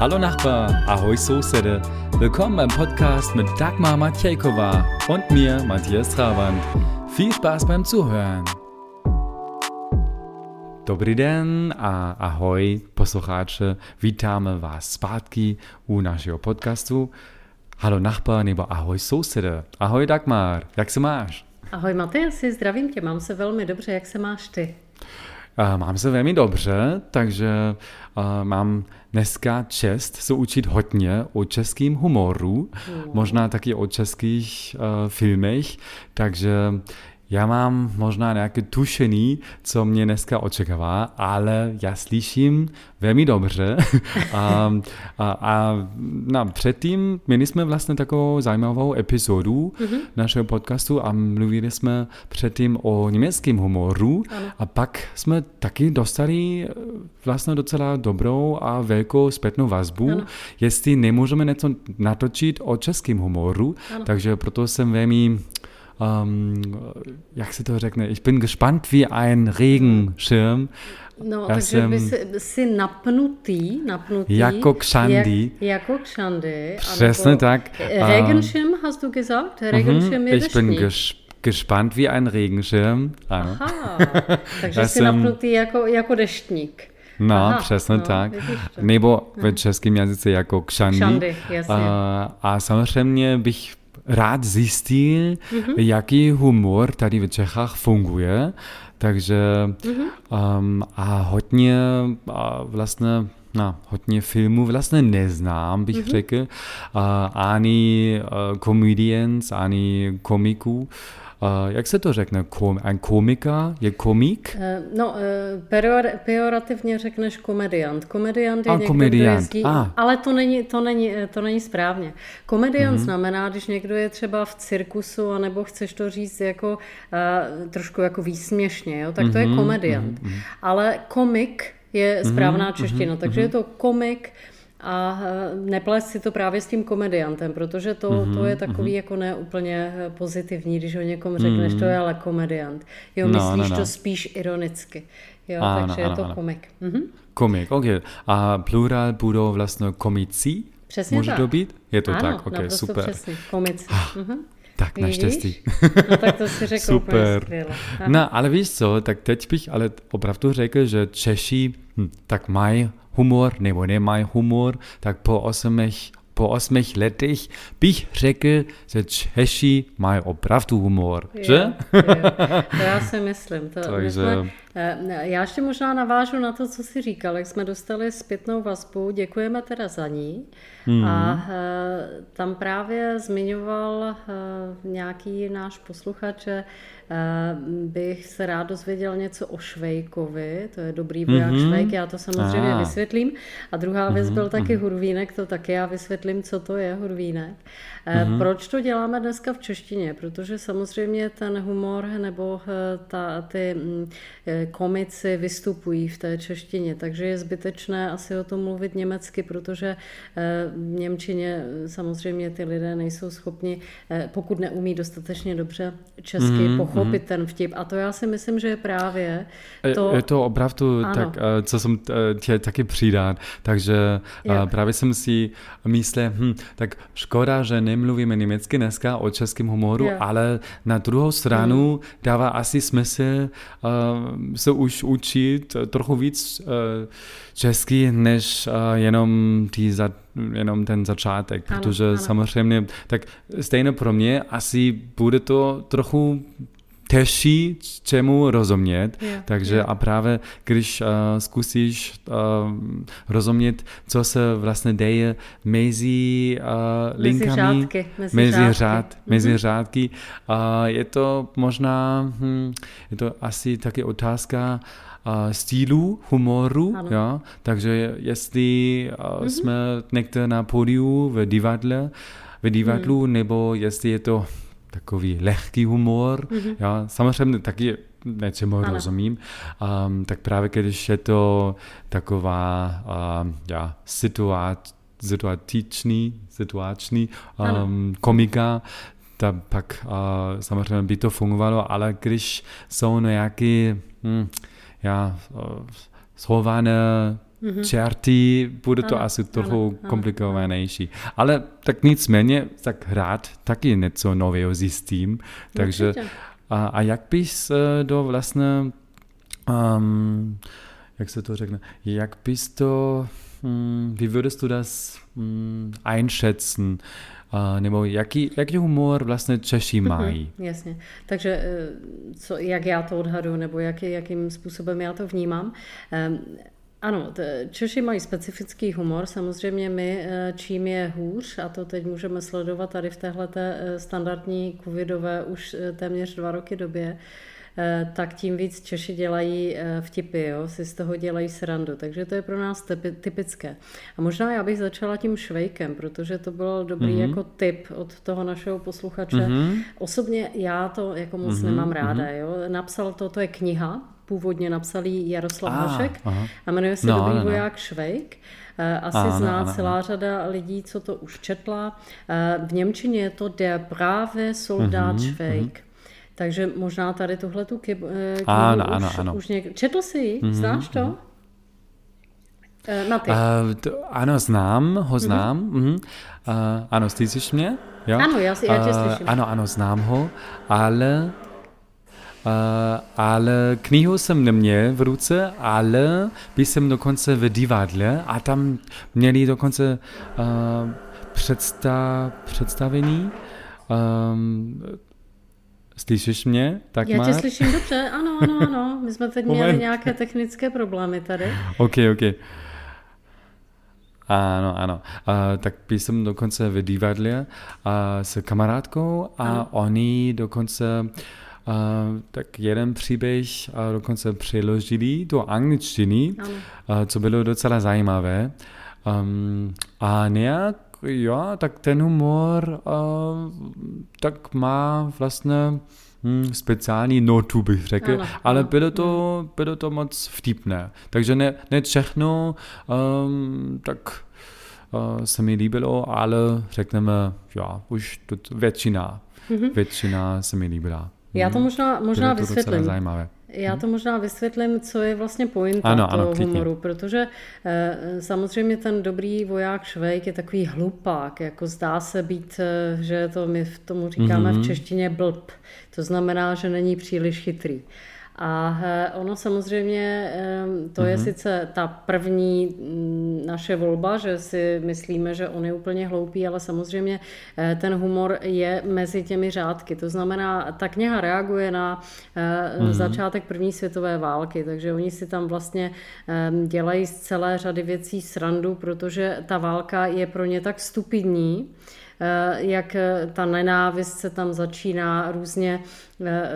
Hallo Nachbar, ahoi Soßede. Willkommen beim Podcast mit Dagmar Matjejkova und mir, Matthias Trabant. Viel Spaß beim Zuhören. Dobrý den a ahoj posluchače, vítáme vás zpátky u našeho podcastu. Hallo Nachbar nebo ahoj sousede. Ahoj Dagmar, jak se máš? Ahoj Matyasi, zdravím tě, mám se velmi dobře, jak se máš ty? Mám se velmi dobře, takže mám dneska čest se učit hodně o českém humoru, mm. možná taky o českých filmech, takže já mám možná nějaké tušení, co mě dneska očekává, ale já slyším velmi dobře. a, a, a no, předtím měli jsme vlastně takovou zajímavou epizodu mm-hmm. našeho podcastu a mluvili jsme předtím o německém humoru ano. a pak jsme taky dostali vlastně docela dobrou a velkou zpětnou vazbu, ano. jestli nemůžeme něco natočit o českém humoru, ano. takže proto jsem velmi ähm, jak se to řekne, ich bin gespannt wie ein Regenschirm. No, Já takže jsem, by si, si napnutý, napnutý. Jako kšandy. Jak, jako kšandy. Přesně tak. Regenschirm hast du gesagt? Regenschirm je Ich bin ges gespannt wie ein Regenschirm. Ano. Aha, takže jsi napnutý jako, jako deštník. No, Aha, přesně no, tak. Nebo ve českém jazyce jako kšandy. Kšandy, jasně. A, a samozřejmě bych rád zjistil, mm-hmm. jaký humor tady v Čechách funguje. Takže mm-hmm. um, a hodně a vlastně na hodně filmů vlastně neznám, bych mm-hmm. řekl. Uh, ani uh, comedians, ani komiků. Uh, jak se to řekne? Kom, komika je komik? Uh, no, uh, peor, pejorativně řekneš komediant. Komediant je A, někdo, komediant. kdo jezdí, ah. ale to není, to, není, to není správně. Komediant mm-hmm. znamená, když někdo je třeba v cirkusu, anebo chceš to říct jako uh, trošku jako výsměšně, jo? tak to mm-hmm. je mhm, komediant. Mm-hmm. Ale komik je správná mm-hmm. čeština, mm-hmm. takže je to komik, a eh, neplést si to právě s tím komediantem, protože to, mm-hmm, to je takový mm-hmm. jako neúplně eh, pozitivní, když o někom řekneš, mm-hmm. to je ale komediant. Jo, no, myslíš no, no. to spíš ironicky. Jo, ano, takže ano, je to ano. komik. Mm-hmm. Komik, ok. A plural budou vlastně komici? Přesně Může tak. to být? Je to ano, tak, ok, super. přesně, komici. Mm-hmm. Tak naštěstí. No tak to si řekl Super. No, ale víš co, tak teď bych ale opravdu řekl, že Češi hm, tak mají humor nebo nemají humor, tak po osmech, po osmech letech bych řekl, že Češi mají opravdu humor, jo, že? To já si myslím. To, Takže... jsme, eh, já ještě možná navážu na to, co jsi říkal, jak jsme dostali zpětnou vazbu, děkujeme teda za ní. Mm. A e, tam právě zmiňoval e, nějaký náš posluchač, že bych se rád dozvěděl něco o Švejkovi, to je dobrý voják mm-hmm. Švejk, já to samozřejmě Aha. vysvětlím. A druhá věc mm-hmm. byl taky mm-hmm. Hurvínek, to taky já vysvětlím, co to je Hurvínek. Mm-hmm. Proč to děláme dneska v češtině? Protože samozřejmě ten humor nebo ta, ty komici vystupují v té češtině, takže je zbytečné asi o tom mluvit německy, protože v Němčině samozřejmě ty lidé nejsou schopni, eh, pokud neumí dostatečně dobře česky, mm-hmm. pochopit ten vtip. A to já si myslím, že je právě to... Je to opravdu ano. tak, eh, co jsem eh, tě taky přidát. Takže Jak? právě jsem si myslel, hm, tak škoda, že nemluvíme německy dneska o českém humoru, Jak? ale na druhou stranu mm. dává asi smysl uh, se už učit trochu víc uh, česky, než uh, jenom, ty za, jenom ten začátek, ano, protože ano. samozřejmě, tak stejně pro mě asi bude to trochu těžší, čemu rozumět. Yeah, Takže yeah. a právě když uh, zkusíš uh, rozumět, co se vlastně děje mezi uh, linkami, mezi řádky, mezi, mezi, řádky. Řád, mm-hmm. mezi řádky, uh, je to možná, hm, je to asi taky otázka uh, stylu, humoru, ja? takže jestli uh, mm-hmm. jsme někde na pódiu v divadle, v divadlu, mm. nebo jestli je to takový lehký humor, mm-hmm. ja? samozřejmě taky něčemu ano. rozumím, um, tak právě když je to taková um, ja, situace, situační, situační um, komika, tak pak uh, samozřejmě by to fungovalo, ale když jsou nějaké hm, ja, schované mm-hmm. čerty, bude to ano, asi trochu ano, komplikovanější. Ale tak nicméně, tak hrát taky něco nového zjistím. Takže, a, a jak bys do vlastně, um, jak se to řekne, jak bys to, um, wie würdest du das um, einschätzen? Uh, nebo jaký, jaký humor vlastně Češi mhm, mají. Mm-hmm, jasně. Takže eh, co, jak já to odhadu, nebo jaký, jakým způsobem já to vnímám. Um, ano, Češi mají specifický humor, samozřejmě my, eh, čím je hůř, a to teď můžeme sledovat tady v téhle eh, standardní covidové už téměř dva roky době, tak tím víc Češi dělají vtipy, jo? si z toho dělají srandu. Takže to je pro nás typické. A možná já bych začala tím švejkem, protože to byl dobrý mm-hmm. jako tip od toho našeho posluchače. Mm-hmm. Osobně já to jako moc mm-hmm. nemám ráda. Mhm. Jo? Napsal to, to je kniha, původně napsal Jaroslav ah, Hašek a jmenuje se no, Dobrý no, no. voják Švejk. Eh, asi ano, zná ano, celá ano. řada lidí, co to už četla. V Němčině je to Der brave Soldat mm-hmm, Švejk. Mm-hmm. Takže možná tady tuhle tu knihu ano, už, ano, ano. už něk... Četl jsi ji? Mm-hmm, Znáš to? Mm-hmm. Na ty. Uh, to, ano, znám, ho mhm. znám. Mm-hmm. Mm-hmm. Uh, ano, slyšíš mě? Jo? Ano, já, já tě slyším. Uh, ano, ano, znám ho, ale ale knihu jsem neměl v ruce, ale byl jsem dokonce v divadle a tam měli dokonce uh, představ, představení um, Slyšíš mě? Tak Já tě slyším dobře, ano, ano, ano. My jsme teď měli nějaké technické problémy tady. OK, OK. Ano, ano. A, tak jsem dokonce v divadle a, s kamarádkou a ano. oni dokonce a, tak jeden příběh a dokonce přeložili do angličtiny, a, co bylo docela zajímavé. Um, a nějak jo, tak ten humor uh, tak má vlastně hm, speciální notu, bych řekl, ano, ale ano. bylo to, hmm. bylo to moc vtipné. Takže ne, ne všechno um, tak uh, se mi líbilo, ale řekneme, jo, už to, většina, mm-hmm. většina se mi líbila. Já to možná, možná bylo to vysvětlím. zajímavé. Já to možná vysvětlím, co je vlastně pointa ano, toho ano, humoru, protože eh, samozřejmě ten dobrý voják Švejk je takový hlupák, jako zdá se být, eh, že to my v tomu říkáme mm-hmm. v mhm. češtině blb, to znamená, že není příliš chytrý. A ono samozřejmě, to je mm-hmm. sice ta první mm, naše volba, že si myslíme, že on je úplně hloupý, ale samozřejmě eh, ten humor je mezi těmi řádky. To znamená, ta kniha reaguje na mm-hmm. začátek první světové války, takže oni si tam vlastně dělají z celé řady věcí srandu, protože ta válka je pro ně tak stupidní, jak eh, ta nenávist se tam začíná různě eh,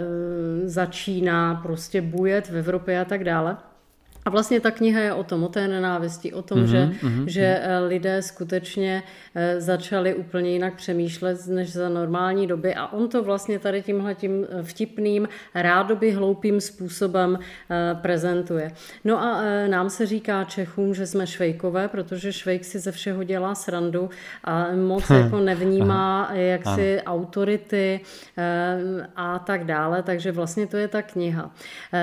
začíná prostě bujet v Evropě a tak dále. A vlastně ta kniha je o tom, o té nenávisti, o tom, mm-hmm, že, mm-hmm. že mhm. lidé skutečně eh, začali úplně jinak přemýšlet než za normální doby a on to vlastně tady tímhle tím eh, vtipným, rádoby hloupým způsobem eh, prezentuje. No a nám se říká Čechům, že jsme švejkové, protože švejk si ze všeho dělá srandu a moc hm. jako nevnímá jaksi autority a tak dále, takže vlastně to je ta kniha.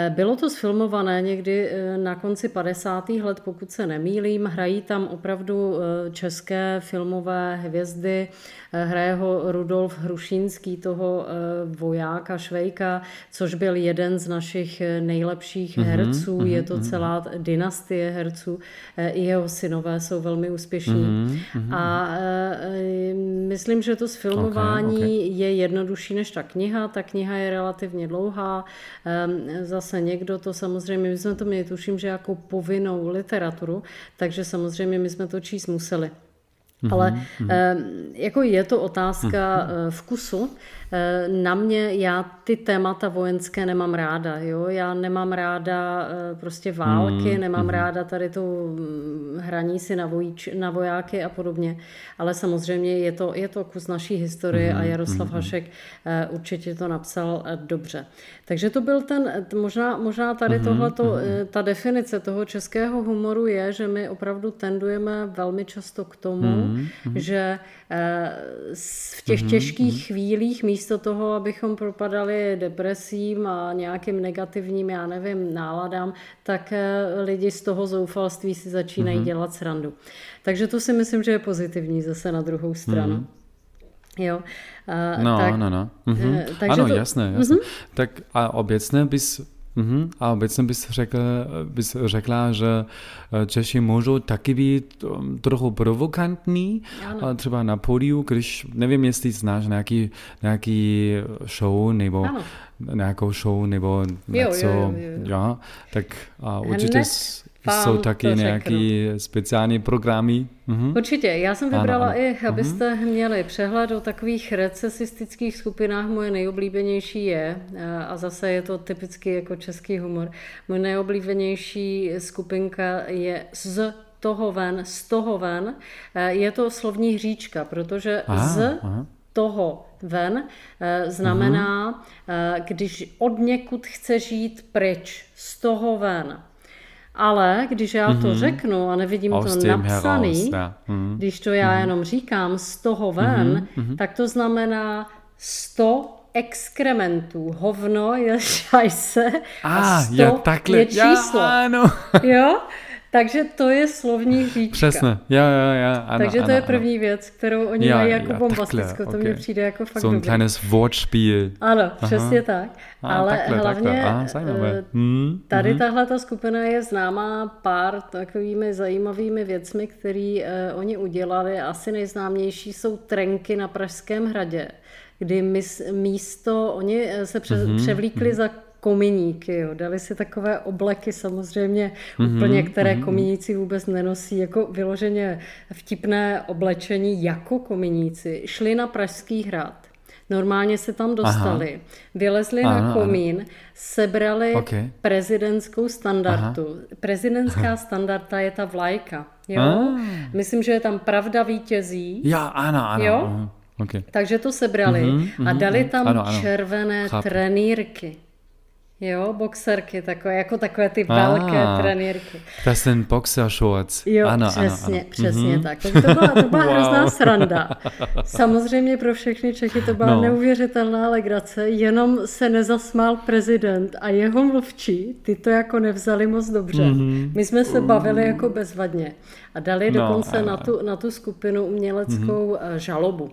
Bylo to sfilmované někdy na na konci 50. let, pokud se nemýlím. Hrají tam opravdu eh, české filmové hvězdy. Eh, hraje ho Rudolf Hrušínský, toho eh, vojáka Švejka, což byl jeden z našich nejlepších mm-hmm, herců. Mm-hmm, Je to mm-hmm. celá dynastie herců. I jeho synové jsou velmi úspěšní. Mm-hmm, a myslím, že to sfilmování okay, okay. je jednodušší než ta kniha. Ta kniha je relativně dlouhá. Ehm, zase někdo to samozřejmě, my jsme to měli, tuším, že jako povinnou literaturu, takže samozřejmě my jsme to číst museli. Mm-hmm. Ale mm-hmm. jako je to otázka mm-hmm. vkusu. Eh, na mě, já ty témata vojenské nemám ráda, jo? já nemám ráda eh, prostě války, mm, nemám mm. ráda tady to mm, hraní si na, vojíč, na vojáky a podobně, ale samozřejmě je to, je to kus naší historie mm, a Jaroslav mm, Hašek eh, určitě to napsal dobře. Takže to byl ten, možná, možná tady mm, tohleto, mm. ta definice toho českého humoru je, že my opravdu tendujeme velmi často k tomu, mm-hmm. že eh, v těch mm-hmm. těžkých chvílích místo toho, abychom propadali depresím a nějakým negativním, já nevím, náladám, tak eh, lidi z toho zoufalství si začínají mm-hmm. dělat srandu. Takže to si myslím, že je pozitivní zase na druhou stranu. Mm-hmm. Jo. Uh, no, tak, no, no. Mhm. Ano, to, jasné, jasné. Mm-hmm. Tak a obecně bys Mm-hmm. A obecně bys, řekl, bys řekla, že eh, Češi můžou taky být um, trochu provokantní, ano. třeba na pódiu, když nevím, jestli znáš nějaký, nějaký show nebo ano. nějakou show nebo něco, jo, jo, jo, jo. Jo, tak a určitě Hned jsou taky nějaké speciální programy? Mhm. Určitě. Já jsem vybrala ano, ano. i, abyste mhm. měli přehled o takových recesistických skupinách. Moje nejoblíbenější je, a zase je to typicky jako český humor, moje nejoblíbenější skupinka je z toho ven, z toho ven. Je to slovní hříčka, protože aha, z aha. toho ven znamená, uh-huh. když od někud chce žít pryč, z toho ven. Ale když já to mm-hmm. řeknu a nevidím Aus to napsaný, heraus, mm-hmm. když to já mm-hmm. jenom říkám z toho ven, mm-hmm. tak to znamená 100 exkrementů. Hovno je šajse a, a 100 ja, takhle, je číslo. Ja, ano. jo? Takže to je slovní říčka. Přesně, jo, jo, jo. Ano, Takže to ano, je první ano. věc, kterou oni ja, mají jako ja, bombastickou. To okay. mně přijde jako fakt So ein kleines Wortspiel. Ano, Aha. přesně tak. A, Ale takhle, hlavně takhle. Aha, hmm, tady mm tahle ta skupina je známá pár takovými zajímavými věcmi, které uh, oni udělali. Asi nejznámější jsou trenky na Pražském hradě, kdy místo, oni eh, se pře, mm-hmm. převlíkli mm-hmm. za kominíky. Jo. Dali si takové obleky samozřejmě mm-hmm, úplně, které mm-hmm. kominíci vůbec nenosí, jako vyloženě vtipné oblečení jako kominíci. Šli na Pražský hrad. Normálně se tam dostali, Aha. vylezli ano, na komín, ano. sebrali okay. prezidentskou standardu. Aha. Prezidentská standarda je ta vlajka. Jo? Ah. Myslím, že je tam pravda vítězí. Já, ano, ano. Jo? Okay. Takže to sebrali mm-hmm, a dali tam ano, ano. červené Chápu. trenýrky. Jo, boxerky, takové, jako takové ty velké ah, trenýrky. To je ten boxer shorts. Jo, ano, přesně, ano, ano. přesně mm-hmm. tak. Tak to byla, to byla wow. hrozná sranda. Samozřejmě pro všechny Čechy to byla no. neuvěřitelná legrace, jenom se nezasmál prezident a jeho mluvčí, ty to jako nevzali moc dobře. Mm-hmm. My jsme se bavili jako bezvadně a dali no, dokonce na tu, na tu skupinu uměleckou mm-hmm. žalobu.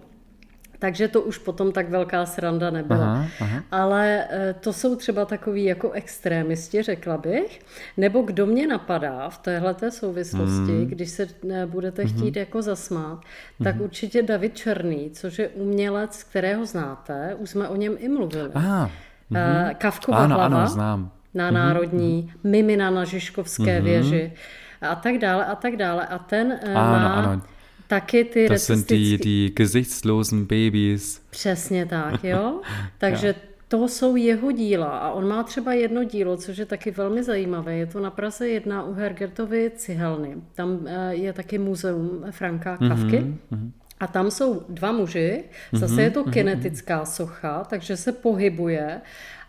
Takže to už potom tak velká sranda nebyla. Aha, aha. Ale eh, to jsou třeba takový jako extrémisti, řekla bych. Nebo kdo mě napadá v téhle souvislosti, mm. když se eh, budete mm-hmm. chtít jako zasmát, tak mm-hmm. určitě David Černý, což je umělec, kterého znáte, už jsme o něm i mluvili. Aha, mm-hmm. Kavkova ano, hlava ano, znám. na mm-hmm. Národní, mm-hmm. Mimina na Žižkovské mm-hmm. věži a tak dále a tak dále. A ten ano, má... Ano taky ty Das sind die, die gesichtslosen Babys. Přesně tak, jo. Takže to jsou jeho díla a on má třeba jedno dílo, což je taky velmi zajímavé. Je to na Praze jedna u Hergertovy cihelny. Tam eh, je taky muzeum Franka mhm, Kavky. Mm-hmm. A tam jsou dva muži, zase mm-hmm, je to mhm, kinetická socha, takže se pohybuje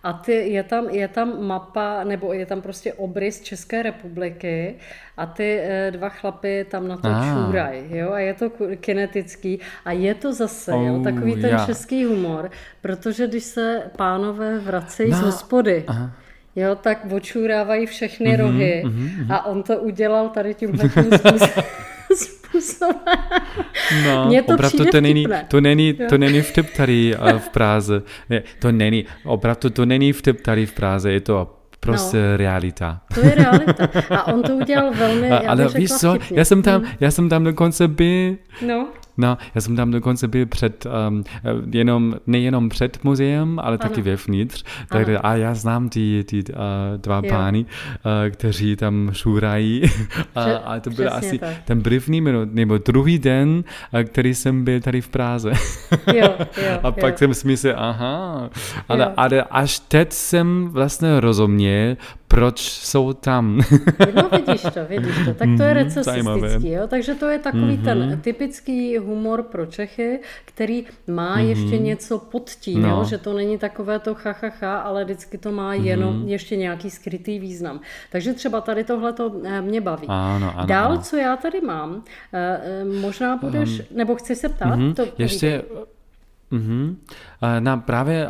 a ty, je, tam, je tam mapa, nebo je tam prostě obrys České republiky a ty eh, dva chlapy tam na to ah. čůraj, jo, a je to kinetický a je to zase, oh, jo, takový ten yeah. český humor, protože když se pánové vracejí no. z hospody, Aha. Jo, tak očůrávají všechny mm-hmm, rohy mm-hmm. a on to udělal tady tímhle způsobem. způsobem. No, Mně to opravdu to není, to není, to není vtip tady uh, v Praze. Ne, to není, opravdu to není vtip tady v Praze, je to Prostě no, realita. To je realita. A on to udělal velmi, já Ale víš co, já jsem tam, hmm. já jsem tam dokonce byl. No. No, já jsem tam dokonce byl před, um, jenom, nejenom před muzeem, ale ano. taky vevnitř. Takže, a já znám ty, ty uh, dva jo. pány, uh, kteří tam šůrají. a, a to byl asi tak. ten první minut, nebo druhý den, uh, který jsem byl tady v Praze. jo, jo, a pak jo. jsem si myslel, aha. Ale, ale až teď jsem vlastně rozuměl, proč jsou tam. no vidíš to, vidíš to. Tak to je mhm, recesistický, jo? takže to je takový mm-hmm. ten typický humor pro Čechy, který má mm-hmm. ještě něco pod tím, no. jo? že to není takové to ha, ha, ha ale vždycky to má jenom mm-hmm. ještě nějaký skrytý význam. Takže třeba tady tohle to eh, mě baví. Ano, ano, Dál, ano. co já tady mám, eh, eh, možná budeš, um, nebo chceš se ptát? Mm-hmm. To ještě... Mm-hmm. Na právě,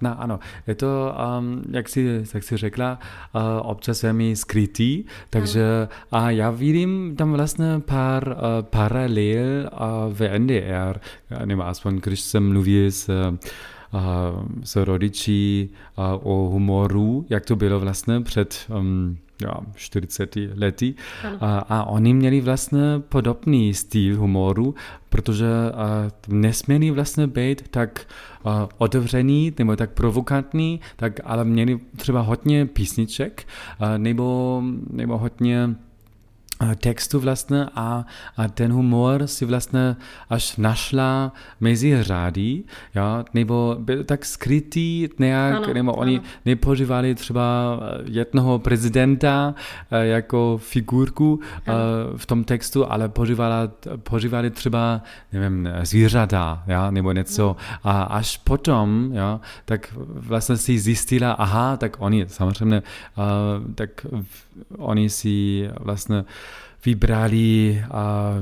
na, ano, je to, um, jak, jsi, jak jsi řekla, uh, občas velmi skrytý, takže a já vidím tam vlastně pár uh, paralel uh, v NDR, nebo aspoň když jsem mluvil s s rodiči o humoru, jak to bylo vlastně před um, ja, 40 lety. A, a oni měli vlastně podobný styl humoru, protože a, nesměli vlastně být tak a, otevřený nebo tak provokantní, tak ale měli třeba hodně písniček a, nebo, nebo hodně textu vlastně a, a ten humor si vlastně až našla mezi řády, ja, nebo byl tak skrytý nějak, ano, nebo ano. oni nepožívali třeba jednoho prezidenta eh, jako figurku ano. Eh, v tom textu, ale požívali, požívali třeba, nevím, zvířata, ja, nebo něco. A až potom, ja, tak vlastně si zjistila, aha, tak oni samozřejmě, tak oni si vlastně vybrali a,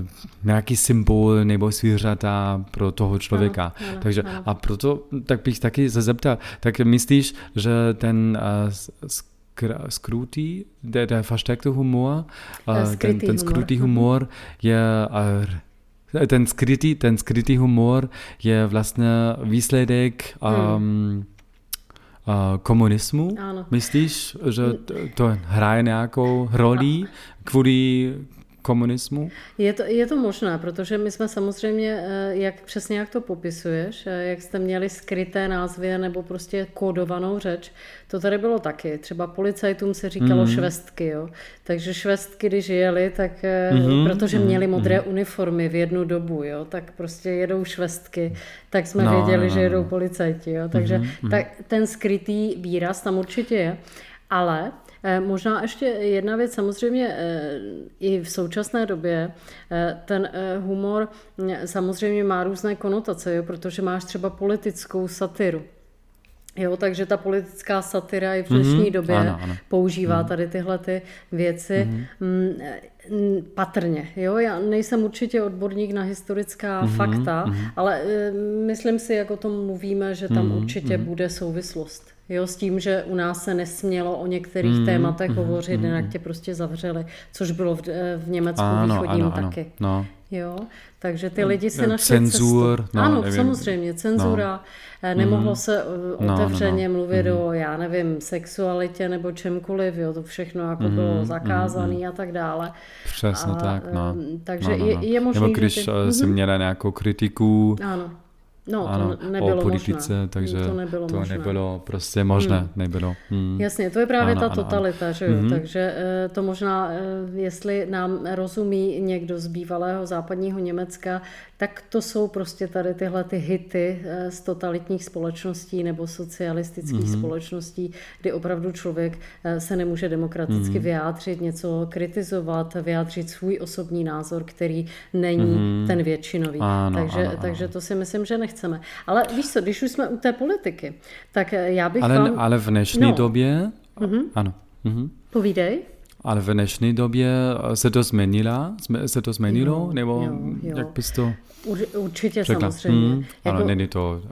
nějaký symbol nebo zvířata pro toho člověka. Ano, ano, Takže ano. a proto tak bych taky se zeptal, tak myslíš, že ten uh, skrutý, der, der versteckte Humor, uh, ten, ten skrytý humor mhm. je uh, ten skrytý, ten skrytý humor je vlastně výsledek um, hmm komunismu. Ano. Myslíš, že to hraje nějakou roli kvůli komunismu? Je to, je to možné, protože my jsme samozřejmě, eh, jak přesně jak to popisuješ, eh, jak jste měli skryté názvy nebo prostě kódovanou řeč, to tady bylo taky. Třeba policajtům se říkalo mm. švestky, jo. Takže švestky, když jeli, tak mm-hmm. protože mhm, měli modré mm. uniformy v jednu dobu, jo, tak prostě jedou švestky, tak jsme no, věděli, no, že jedou no. policajti, jo. Takže mm-hmm. tak ten skrytý výraz tam určitě je. Ale možná ještě jedna věc, samozřejmě eh, i v současné době eh, ten humor mm, samozřejmě má různé konotace, jo, protože máš třeba politickou satiru. Jo, takže ta politická satira i v dnešní mm-hmm. době ano, ano. používá mm-hmm. tady tyhle ty věci mm-hmm. patrně. Jo, já nejsem určitě odborník na historická mm-hmm. fakta, mm-hmm. ale myslím si, jak o tom mluvíme, že tam mm-hmm. určitě mm-hmm. bude souvislost. Jo, s tím, že u nás se nesmělo o některých mm, tématech mm, hovořit, mm, jinak tě prostě zavřeli, což bylo v, v Německu ano, východním ano, taky. Ano, no. Jo, takže ty lidi si našli Cenzur, cestu. No, ano, nevím. samozřejmě, cenzura. No. Nemohlo mm. se otevřeně no, no, no. mluvit mm. o, já nevím, sexualitě nebo čemkoliv, jo, to všechno jako mm, bylo zakázané mm, a tak dále. Přesně a, tak, no. Takže no, no, no. Je, je možné, Nebo když ty... Eh, si mhm. měla nějakou kritiku, ano No, ano, to nebylo o politice, možné. takže to nebylo, to možné. nebylo prostě možné. Hmm. Nebylo. Hmm. Jasně, to je právě ano, ta ano, totalita, ano. že jo? Mm-hmm. Takže eh, to možná, eh, jestli nám rozumí někdo z bývalého západního Německa, tak to jsou prostě tady tyhle ty hity eh, z totalitních společností nebo socialistických mm-hmm. společností, kdy opravdu člověk se nemůže demokraticky mm-hmm. vyjádřit, něco kritizovat, vyjádřit svůj osobní názor, který není mm-hmm. ten většinový. Ano, takže, ano, ano. takže to si myslím, že nechci nechceme. Ale víš co, když už jsme u té politiky, tak eh, já bych ale, vám... Ale v dnešní no. době... Mm-hmm. Ano. Mm-hmm. Povídej. Ale v dnešní době eh, se to změnilo? Se to změnilo? Jo, Nebo jo, jo. jak bys to... Určitě řekla? samozřejmě. Hmm, jako... Ano, není to...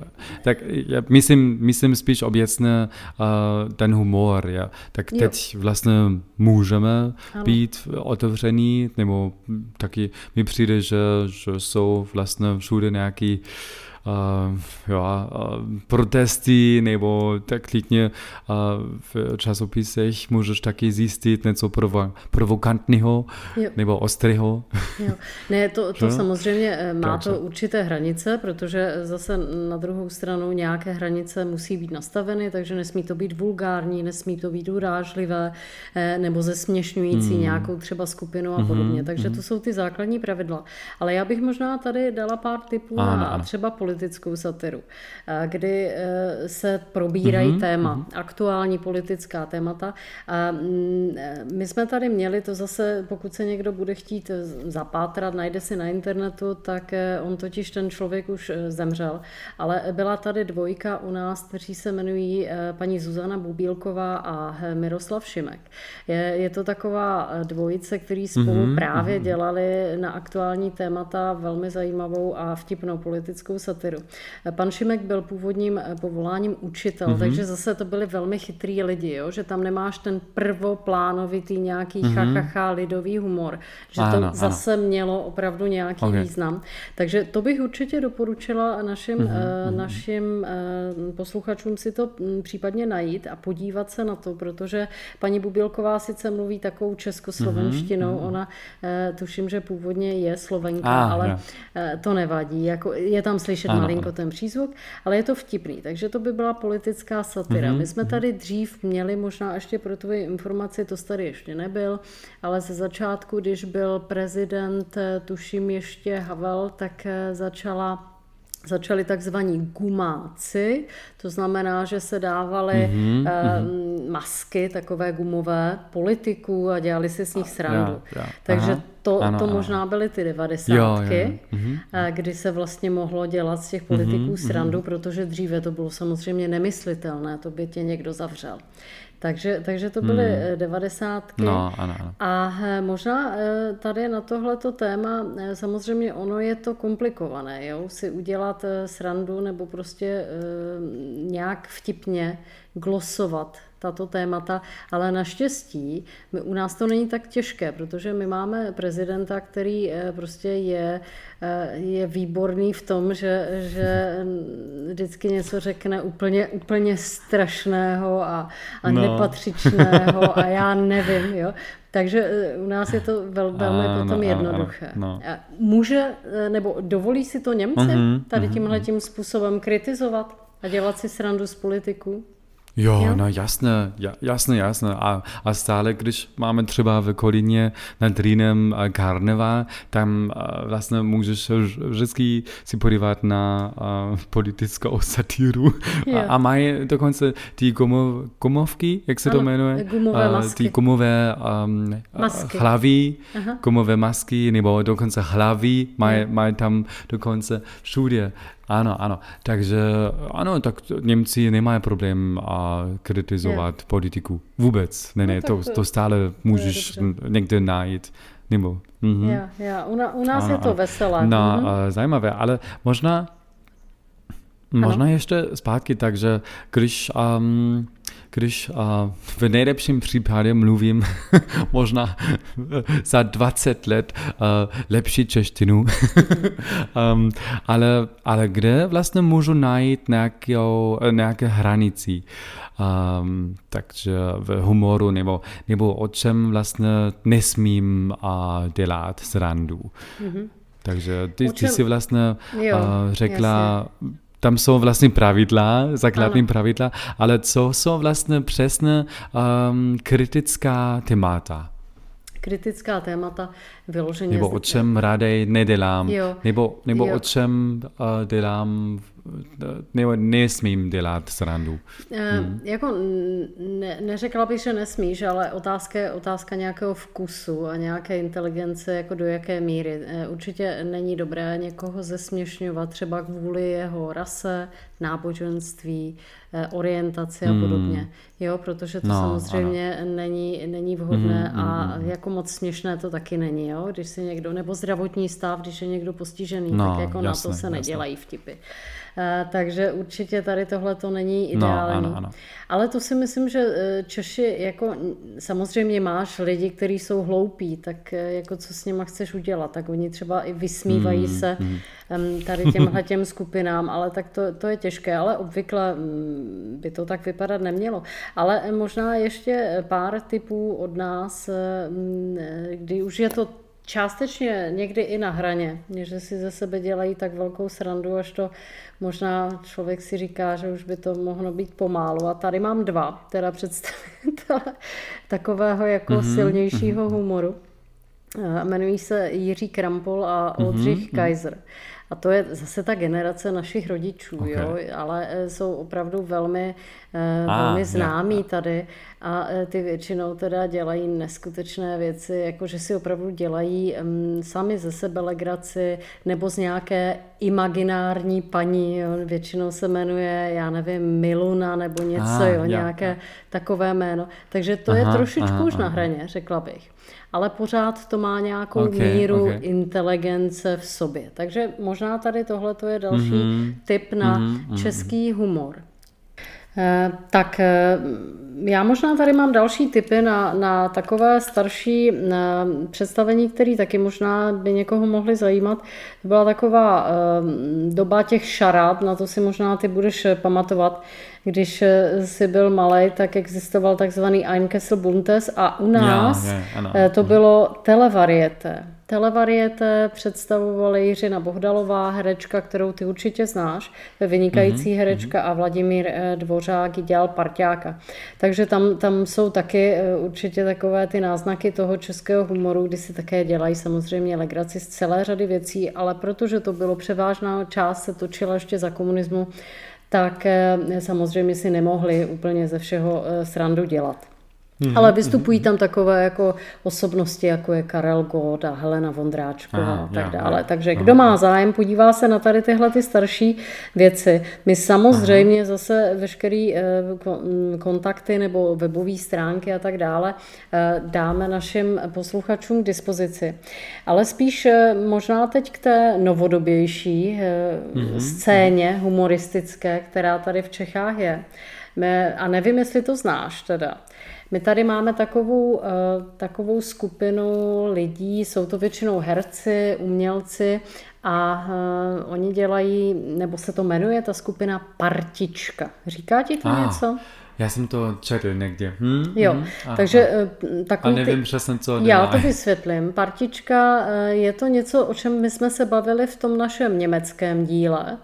Tak já myslím, myslím spíš obecně uh, ten humor. Ja. Tak jo. teď vlastně můžeme ano. být otevřený, nebo taky mi přijde, že, že jsou vlastně všude nějaký uh, uh, jo, uh, protesty nebo tak klidně uh, v časopisech můžeš taky zjistit něco provo- provokantního jo. nebo ostrého. Jo. Ne, to, to samozřejmě eh, má to určité hranice, protože zase na druhou stranu nějaké hranice musí být nastaveny, takže nesmí to být vulgární, nesmí to být urážlivé eh, nebo zesměšňující mm. nějakou třeba skupinu a mm-hmm, podobně. Takže mm. to jsou ty základní pravidla. Ale já bych možná tady dala pár typů ano, na ano. třeba politiku politickou satiru, kdy se probírají mm-hmm. téma, mm-hmm. aktuální politická témata. A mm, my jsme tady měli to zase, pokud se někdo bude chtít zapátrat, najde si na internetu, tak on totiž ten člověk už zemřel. Ale byla tady dvojka u nás, kteří se jmenují paní Zuzana Bubílková a Miroslav Šimek. Je, je to taková dvojice, který spolu mm-hmm, právě dělali na aktuální témata velmi zajímavou a vtipnou politickou satiru. Pan Šimek byl původním povoláním učitel, mm-hmm. takže zase to byli velmi chytrý lidi, jo? že tam nemáš ten prvoplánovitý nějaký mm-hmm. chachacha lidový humor, že ano, to zase ano. mělo opravdu nějaký okay. význam. Takže to bych určitě doporučila našim, mm-hmm. uh, našim uh, posluchačům si to mm, případně najít a podívat se na to, protože paní Bubilková sice mluví takovou českoslovenštinou, mm-hmm. ona uh, tuším, že původně je slovenka, ah, ale je. to nevadí. Jako, je tam slyšet ano, malinko ano. ten přízvuk, ale je to vtipný, takže to by byla politická satira. Mm-hmm. My jsme tady dřív měli, možná ještě pro tvoji informaci, to tady ještě nebyl, ale ze začátku, když byl prezident, tuším ještě Havel, tak začala začali takzvaní gumáci, to znamená, že se dávaly mm-hmm, uh, masky, takové gumové, politiků a dělali si s nich srandu. Ja, ja, Takže aha, to, ano, to možná byly ty devadesátky, mm-hmm. kdy se vlastně mohlo dělat z těch politiků mm-hmm, srandu, protože dříve to bylo samozřejmě nemyslitelné, to by tě někdo zavřel. Takže, takže to byly hmm. Eh, devadesátky. No, ano, ano. A eh, možná eh, tady na tohleto téma, samozřejmě ono je to komplikované, jo? si udělat srandu nebo prostě nějak vtipně glosovat tato témata, ale naštěstí my, u nás to není tak těžké, protože my máme prezidenta, který eh, prostě je, eh, je výborný v tom, že, že vždycky něco řekne úplně, úplně strašného a, a no. nepatřičného a já nevím, jo. Takže eh, u nás je to vel, velmi ano, potom jednoduché. Ano, no. Může, nebo dovolí si to Němci uh-huh, tady mhm, tímhle tím způsobem kritizovat a dělat si srandu z politiků? Jo, jo, no jasné, jasné, jasné. A, a stále, když máme třeba v Kolíně nad Rýnem karneva, tam vlastně můžeš vždycky si podívat na uh, politickou satíru. A, a mají dokonce ty gumov, gumovky, jak se ano, to jmenuje? Gumové masky. Ty gumové um, masky. hlavy, Aha. gumové masky, nebo dokonce hlavy, mají, mají tam dokonce všude. Ano, ano. Takže ano, tak Němci nemají problém a kritizovat je. politiku. Vůbec. Ne, ne, no, to, to, to stále můžeš to někde najít. Nebo, mm-hmm. Já, já. U, na, u nás ano, je to ano. veselé. No, mm-hmm. zajímavé, ale možná, možná ano. ještě zpátky, takže když um, když uh, v nejlepším případě mluvím možná za 20 let uh, lepší češtinu, um, ale, ale kde vlastně můžu najít nějakou, nějaké hranici. Um, takže v humoru nebo, nebo o čem vlastně nesmím uh, dělat srandu. Mm-hmm. Takže ty, ty si vlastně jo, uh, řekla, jasně tam jsou vlastně pravidla, základní ano. pravidla, ale co jsou vlastně přesně um, kritická témata? Kritická témata vyloženě... Nebo o čem raději nedělám, jo. nebo, nebo jo. o čem uh, dělám nebo nesmím dělat srandu. E, hmm. Jako ne, neřekla bych, že nesmíš, ale otázka je otázka nějakého vkusu a nějaké inteligence, jako do jaké míry. E, určitě není dobré někoho zesměšňovat třeba kvůli jeho rase, náboženství, e, orientaci a hmm. podobně. Jo, protože to no, samozřejmě ano. není, není vhodné hmm, a hmm, jako moc směšné to taky není, jo, když si někdo, nebo zdravotní stav, když je někdo postižený, no, tak jako jasné, na to se jasné. nedělají vtipy. Eh, takže určitě tady tohle to není ideální. No, ano, ano. Ale to si myslím, že eh, Češi, jako samozřejmě máš lidi, kteří jsou hloupí, tak eh, jako co s nima chceš udělat, tak oni třeba i vysmívají hmm, se hmm. tady těmhle těm skupinám, ale tak to, to je těžké, ale obvykle mm, by to tak vypadat nemělo. Ale možná ještě pár typů od nás, mm, kdy už je to částečně někdy i na hraně, že si ze sebe dělají tak velkou srandu, až to možná člověk si říká, že už by to mohlo být pomálu. A tady mám dva, teda představitele takového jako mm-hmm, silnějšího mm-hmm. humoru. jmenují se Jiří Krampol a mhm, Oldřich mm-hmm. Kaiser. A to je zase ta generace našich rodičů, okay. jo, ale eh, jsou opravdu velmi, velmi známí je. tady a eh, ty většinou teda dělají neskutečné věci, jako že si opravdu dělají um, sami ze sebe legraci nebo z nějaké imaginární paní, jo, většinou se jmenuje, já nevím, Miluna nebo něco, a, jo, nějaké takové jméno. Takže to aha, je trošičku aha, už aha. na hraně, řekla bych ale pořád to má nějakou okay, míru okay. inteligence v sobě. Takže možná tady tohle je další mm-hmm. tip na mm-hmm. český humor. Eh, tak eh, já možná tady mám další typy na, na takové starší na eh, představení, které taky možná by někoho mohly zajímat. To byla taková doba těch šarát, na to si možná ty budeš pamatovat. Když jsi byl malý, tak existoval takzvaný Einkessel Buntes a u nás ja, ja, to bylo televarieté. Televariete představovaly Jiřina Bohdalová, herečka, kterou ty určitě znáš, vynikající mm-hmm. herečka a Vladimír eh, Dvořák dělal parťáka. Takže tam, tam jsou taky eh, určitě takové ty náznaky toho českého humoru, kdy si také dělají samozřejmě legraci z celé řady věcí, ale protože to bylo převážná část, se točila ještě za komunismu, tak eh, samozřejmě si nemohli úplně ze všeho srandu dělat. Mm-hmm. Ale vystupují tam takové jako osobnosti, jako je Karel Gott a Helena Vondráčková a tak dále. Já, Takže kdo má zájem, podívá se na tady tyhle ty starší věci. My samozřejmě aha. zase veškerý eh, mm, kontakty nebo webové stránky a tak dále eh, dáme našim posluchačům k dispozici. Ale spíš eh, možná teď k té novodobější mm-hmm. scéně humoristické, která tady v Čechách je. A nevím, jestli to znáš teda. My tady máme takovou, eh, takovou skupinu lidí, jsou to většinou herci, umělci a uh, oni dělají, nebo se to jmenuje, ta skupina Partička. Říká ti to ah. něco? Já jsem to četl někde. Hm? Jo, hm? takže eh, takový... A nevím ty... přesně, co dělá. Já to vysvětlím. Partička je to něco, o čem my jsme se bavili v tom našem německém díle,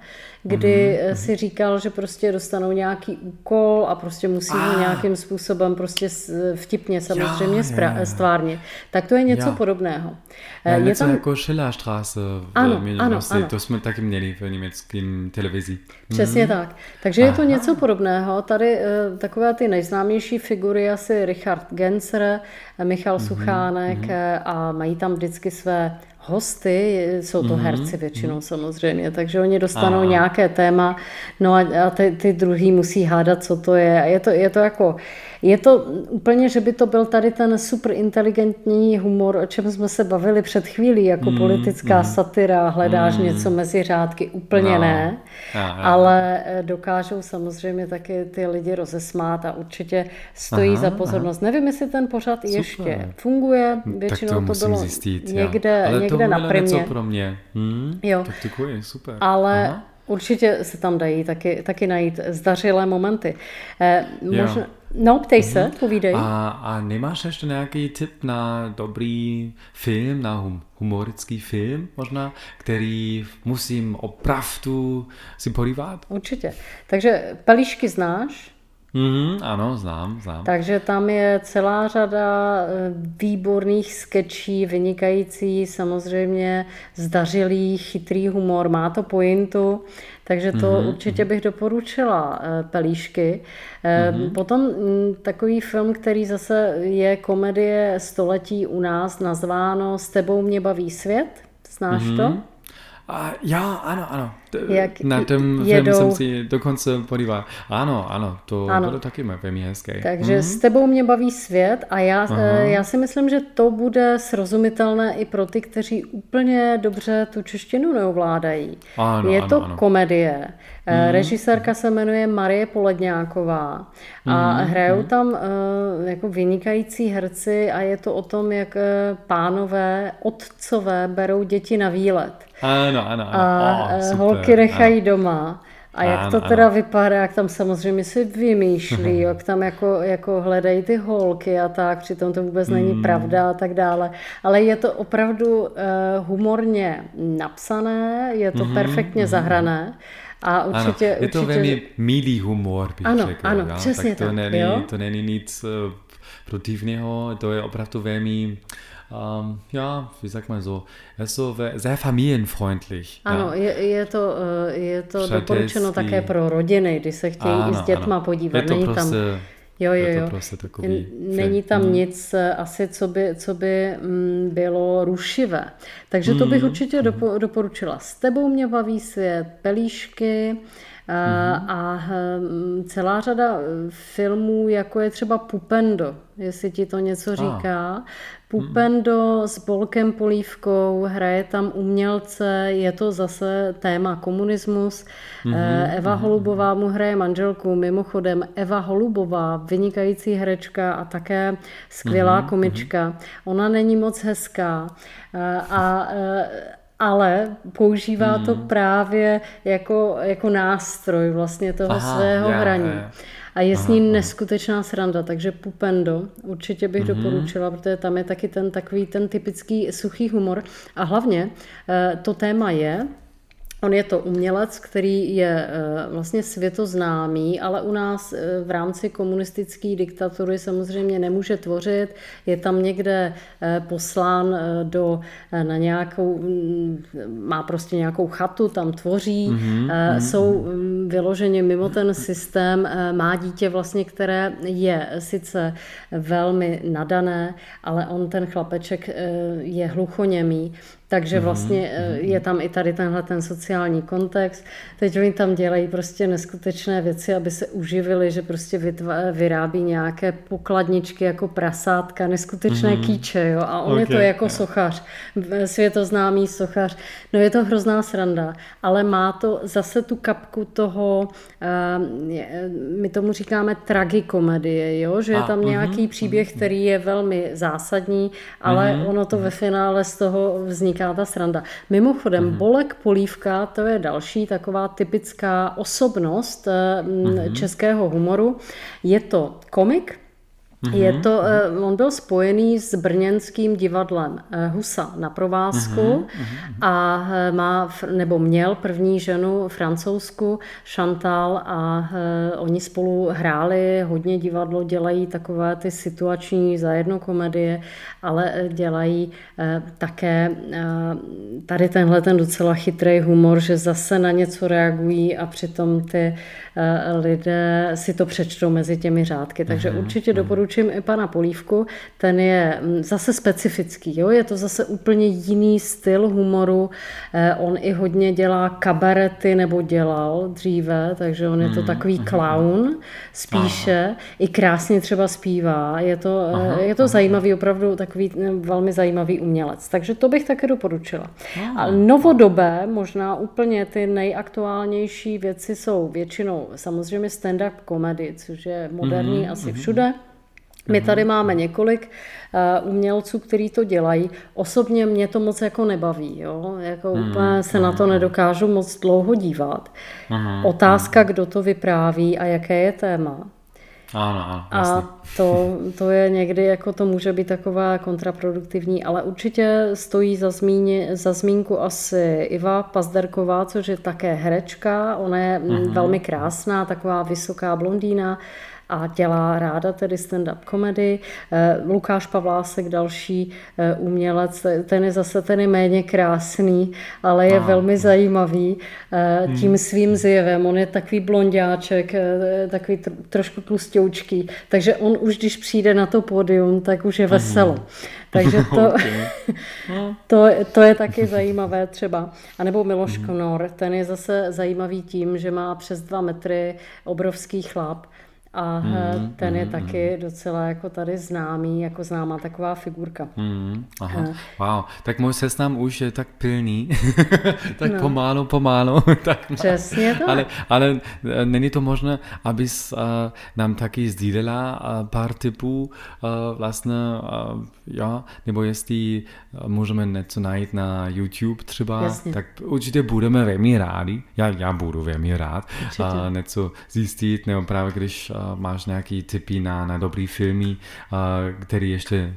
kdy mm-hmm. si říkal, že prostě dostanou nějaký úkol a prostě musí ho ah. nějakým způsobem prostě vtipně samozřejmě ja, stvárnit. Tak to je něco ja. podobného. Ja, je něco tam... jako Schillerstraße v ano, ano, ano. to jsme taky měli v německém televizi. Přesně mm. tak. Takže Aha. je to něco podobného. Tady eh, takové ty nejznámější figury asi Richard Genser, Michal mm-hmm, Suchánek mm-hmm. a mají tam vždycky své hosty, jsou to mm-hmm. herci většinou mm-hmm. samozřejmě, takže oni dostanou Aha. nějaké téma, no a, a ty, ty druhý musí hádat, co to je. A je to, je to jako je to úplně, že by to byl tady ten super inteligentní humor, o čem jsme se bavili před chvílí, jako mm, politická mm, satira, hledáš mm, něco mezi řádky, úplně no, ne, já. ale eh, dokážou samozřejmě taky ty lidi rozesmát a určitě stojí aha, za pozornost. Aha. Nevím, jestli ten pořad super. Ještě funguje, většinou tak to, to bylo zjistit, někde, ale někde na primě. něco pro mě. Hmm? Jo. Tak děkuji, super. Ale aha. Určitě se tam dají taky, taky najít zdařilé momenty. Eh, možná, no, ptej se, mm-hmm. povídej. A, a nemáš ještě nějaký tip na dobrý film, na hum, humorický film možná, který musím opravdu si podívat? Určitě. Takže Pelíšky znáš? Mm, ano, znám, znám. Takže tam je celá řada eh, výborných sketchí, vynikající, samozřejmě zdařilý, chytrý humor, má to pointu, takže to mm-hmm. určitě bych doporučila eh, Pelíšky. Mm-hmm. Potom mm, takový film, který zase je komedie století u nás, nazváno S tebou mě baví svět. Znáš mm-hmm. to? A já, ano, ano. Jak Na tom jedou... jsem si dokonce podíval. Ano, ano, to ano. bylo taky velmi hezké. Takže mm-hmm. s tebou mě baví svět a já, eh, já si myslím, že to bude srozumitelné i pro ty, kteří úplně dobře tu češtinu neovládají. Ano, Je ano, to ano. komedie. Mm. Režisérka se jmenuje Marie Poledňáková a mm. hrajou mm. tam uh, jako vynikající herci a je to o tom, jak pánové, otcové berou děti na výlet. Ano, ano, ano. A oh, holky nechají ano. doma. A jak ano, to teda ano. vypadá, jak tam samozřejmě si vymýšlí, jak tam jako, jako hledají ty holky a tak, přitom to vůbec není mm. pravda a tak dále. Ale je to opravdu uh, humorně napsané, je to mm-hmm, perfektně mm-hmm. zahrané. A určitě, ano, je to určitě... velmi milý humor, bych ano, řekl. Ano, přesně tak to tak, není, jo? to není nic uh, protivného, to je opravdu velmi ähm, ja, wie sagt man so, er ist so sehr familienfreundlich. Ano, ja. je, je to, eh, je to doporučeno také pro rodiny, když se chtějí ano, i s dětma ano. podívat. Je to Není prostě, tam... Jo, jo, jo. prostě takový Není tam hmm. nic eh, asi, co by, co by mm, bylo rušivé. Takže to bych hmm. určitě dopo, doporučila. S tebou mě baví svět, pelíšky, Mm-hmm. A hm, celá řada filmů, jako je třeba Pupendo, jestli ti to něco říká. Pupendo s Bolkem Polívkou, hraje tam umělce, je to zase téma komunismus. Mm-hmm. Eva mm-hmm. Holubová mu hraje manželku, mimochodem Eva Holubová, vynikající herečka a také skvělá mm-hmm. komička. Ona není moc hezká a ale používá hmm. to právě jako, jako nástroj vlastně toho Aha, svého yeah, hraní. Yeah. A je s ním neskutečná sranda, takže Pupendo určitě bych mm-hmm. doporučila, protože tam je taky ten takový ten typický suchý humor. A hlavně eh, to téma je, On je to umělec, který je eh, vlastně světoznámý, ale u nás eh, v rámci komunistické diktatury samozřejmě nemůže tvořit. Je tam někde eh, poslán do, na nějakou, mm, má prostě nějakou chatu, tam tvoří, mm-hmm. jsou mm, vyloženě mimo ten systém, má dítě vlastně, které je sice velmi nadané, ale on ten chlapeček je hluchoněmý, takže mhm, vlastně mm-hmm. je tam i tady tenhle ten sociální kontext. Teď oni tam dělají prostě neskutečné věci, aby se uživili, že prostě vytva, vyrábí nějaké pokladničky jako prasátka, neskutečné mm-hmm. kýče, jo. A on okay. je to jako sochař, světoznámý sochař. No je to hrozná sranda, ale má to zase tu kapku toho, uh, my tomu říkáme tragikomedie, jo, že je tam A, nějaký mm-hmm, příběh, který je velmi zásadní, ale mm-hmm. ono to ve finále z toho vzniká vzniká ta sranda. Mimochodem, mm-hmm. Bolek Polívka, to je další taková typická osobnost mm-hmm. českého humoru. Je to komik, Mm-hmm. Je to, uh, on byl spojený s brněnským divadlem uh, Husa na provázku mm-hmm. a uh, má, nebo měl první ženu francouzsku Chantal a oni spolu hráli hodně divadlo, dělají takové ty situační zajedno komedie, ale dělají také tady tenhle ten docela chytrý humor, že zase na něco reagují a přitom ty lidé si to přečtou mezi těmi řádky. Takže mm-hmm. určitě doporučuji doporučím i pana Polívku, ten je mm, zase specifický, jo? je to zase úplně jiný styl humoru, eh, on i hodně dělá kabarety, nebo dělal dříve, takže on je to mm, takový clown spíše, Aha. i krásně třeba zpívá, je to, eh, Aha. je to zajímavý, opravdu takový eh, velmi zajímavý umělec, takže to bych také doporučila. A novodobé, možná úplně ty nejaktuálnější věci jsou většinou samozřejmě stand-up komedy, což je moderní mm-hmm. asi všude. My tady máme několik uh, umělců, kteří to dělají. Osobně mě to moc jako nebaví. Jo? Jako hmm. úplně se na to nedokážu moc dlouho dívat. Aha, Otázka, kdo to vypráví a jaké je téma. Ano, ano, A to, to je někdy, jako to může být taková kontraproduktivní, ale určitě stojí za, zmíně, za zmínku asi Iva Pazderková, což je také herečka, ona je uh-huh. velmi krásná, taková vysoká blondýna, a dělá ráda tedy stand-up komedy. Eh, Lukáš Pavlásek, další eh, umělec, ten je zase ten je méně krásný, ale je Aha. velmi zajímavý eh, hmm. tím svým zjevem. On je takový blondáček, takový trošku tlustěučký, takže on už, když přijde na to pódium, tak už je veselo. Takže to, to, to je taky zajímavé třeba. A nebo Miloš Knor, ten je zase zajímavý tím, že má přes dva metry obrovský chlap a mm, ten je mm, taky mm. docela jako tady známý, jako známá taková figurka. Mm, aha, uh. wow. Tak můj seznam už je tak pilný, tak no. pomálo, pomálo. tak Přesně to. Ale, ale e, není to možné, abys uh, nám taky sdílela uh, pár typů uh, vlastně, uh, ja, nebo jestli můžeme něco najít na YouTube třeba, Jasně. tak určitě budeme velmi rádi. Já, já budu velmi rád uh, něco zjistit, nebo právě když máš nějaký tipy na, na dobrý filmy, který ještě,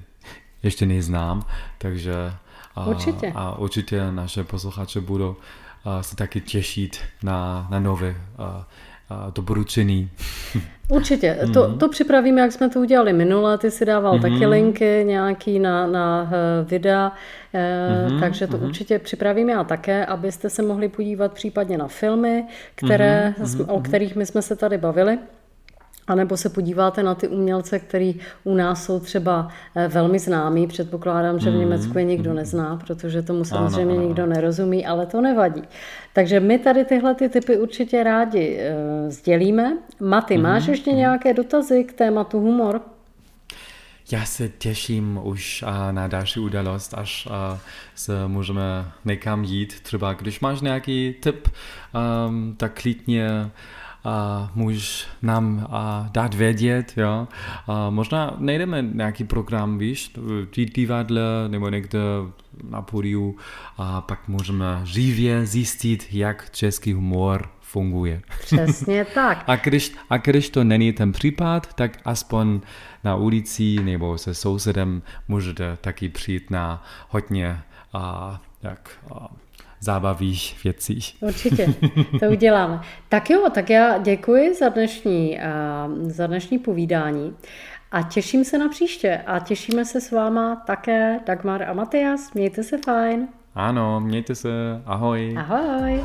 ještě neznám, takže určitě. a určitě naše posluchače budou se taky těšit na, na nové doporučený. Určitě. Mm-hmm. To, to připravíme, jak jsme to udělali minule. Ty si dával mm-hmm. taky linky nějaký na, na videa, mm-hmm. takže to mm-hmm. určitě připravíme a také, abyste se mohli podívat případně na filmy, které, mm-hmm. o kterých my jsme se tady bavili. A nebo se podíváte na ty umělce, který u nás jsou třeba eh, velmi známí. Předpokládám, že v Německu je nikdo nezná, protože tomu samozřejmě ano, ano. nikdo nerozumí, ale to nevadí. Takže my tady tyhle ty typy určitě rádi uh, sdělíme. Maty, mm-hmm. máš ještě nějaké dotazy k tématu humor? Já se těším už na další událost, až se můžeme někam jít. Třeba když máš nějaký tip, um, tak klidně a můžeš nám a dát vědět, jo. A možná najdeme nějaký program, víš, divadle nebo někde na pódiu a pak můžeme živě zjistit, jak český humor funguje. Přesně tak. a, když, a když to není ten případ, tak aspoň na ulici nebo se sousedem můžete taky přijít na hodně a, jak, a, zábavých věcích. Určitě, to uděláme. Tak jo, tak já děkuji za dnešní, za dnešní povídání a těším se na příště a těšíme se s váma také Dagmar a Matias. Mějte se fajn. Ano, mějte se. Ahoj. Ahoj.